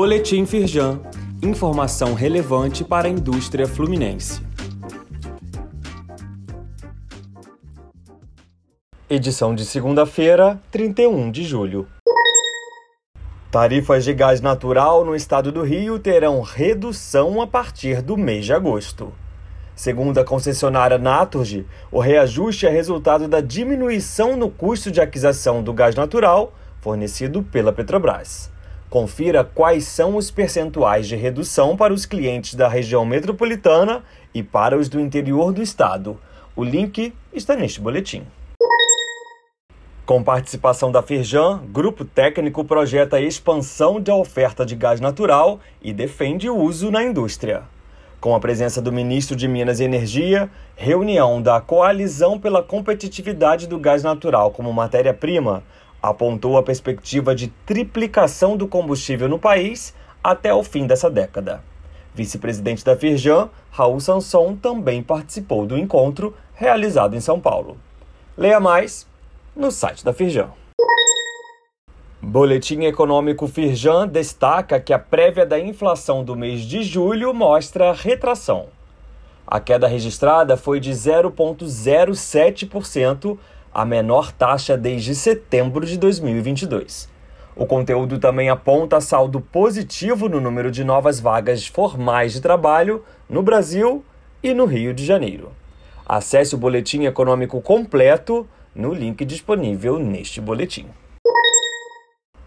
Boletim Firjan. Informação relevante para a indústria fluminense. Edição de segunda-feira, 31 de julho. Tarifas de gás natural no estado do Rio terão redução a partir do mês de agosto. Segundo a concessionária Naturgy, o reajuste é resultado da diminuição no custo de aquisição do gás natural fornecido pela Petrobras. Confira quais são os percentuais de redução para os clientes da região metropolitana e para os do interior do estado. O link está neste boletim. Com participação da Firjan, grupo técnico projeta a expansão da oferta de gás natural e defende o uso na indústria. Com a presença do ministro de Minas e Energia, reunião da Coalizão pela Competitividade do Gás Natural como matéria-prima apontou a perspectiva de triplicação do combustível no país até o fim dessa década. Vice-presidente da Firjan, Raul Sanson, também participou do encontro realizado em São Paulo. Leia mais no site da Firjan. Boletim Econômico Firjan destaca que a prévia da inflação do mês de julho mostra retração. A queda registrada foi de 0,07%, a menor taxa desde setembro de 2022. O conteúdo também aponta saldo positivo no número de novas vagas formais de trabalho no Brasil e no Rio de Janeiro. Acesse o boletim econômico completo no link disponível neste boletim.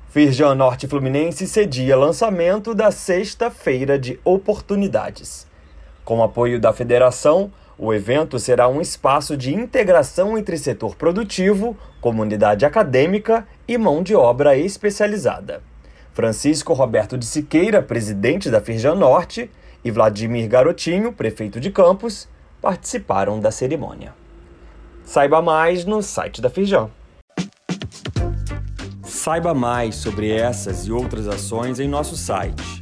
Firjan Norte Fluminense cedia lançamento da Sexta-feira de Oportunidades. Com apoio da federação, o evento será um espaço de integração entre setor produtivo, comunidade acadêmica e mão de obra especializada. Francisco Roberto de Siqueira, presidente da Firjan Norte, e Vladimir Garotinho, prefeito de Campos, participaram da cerimônia. Saiba mais no site da Firjan. Saiba mais sobre essas e outras ações em nosso site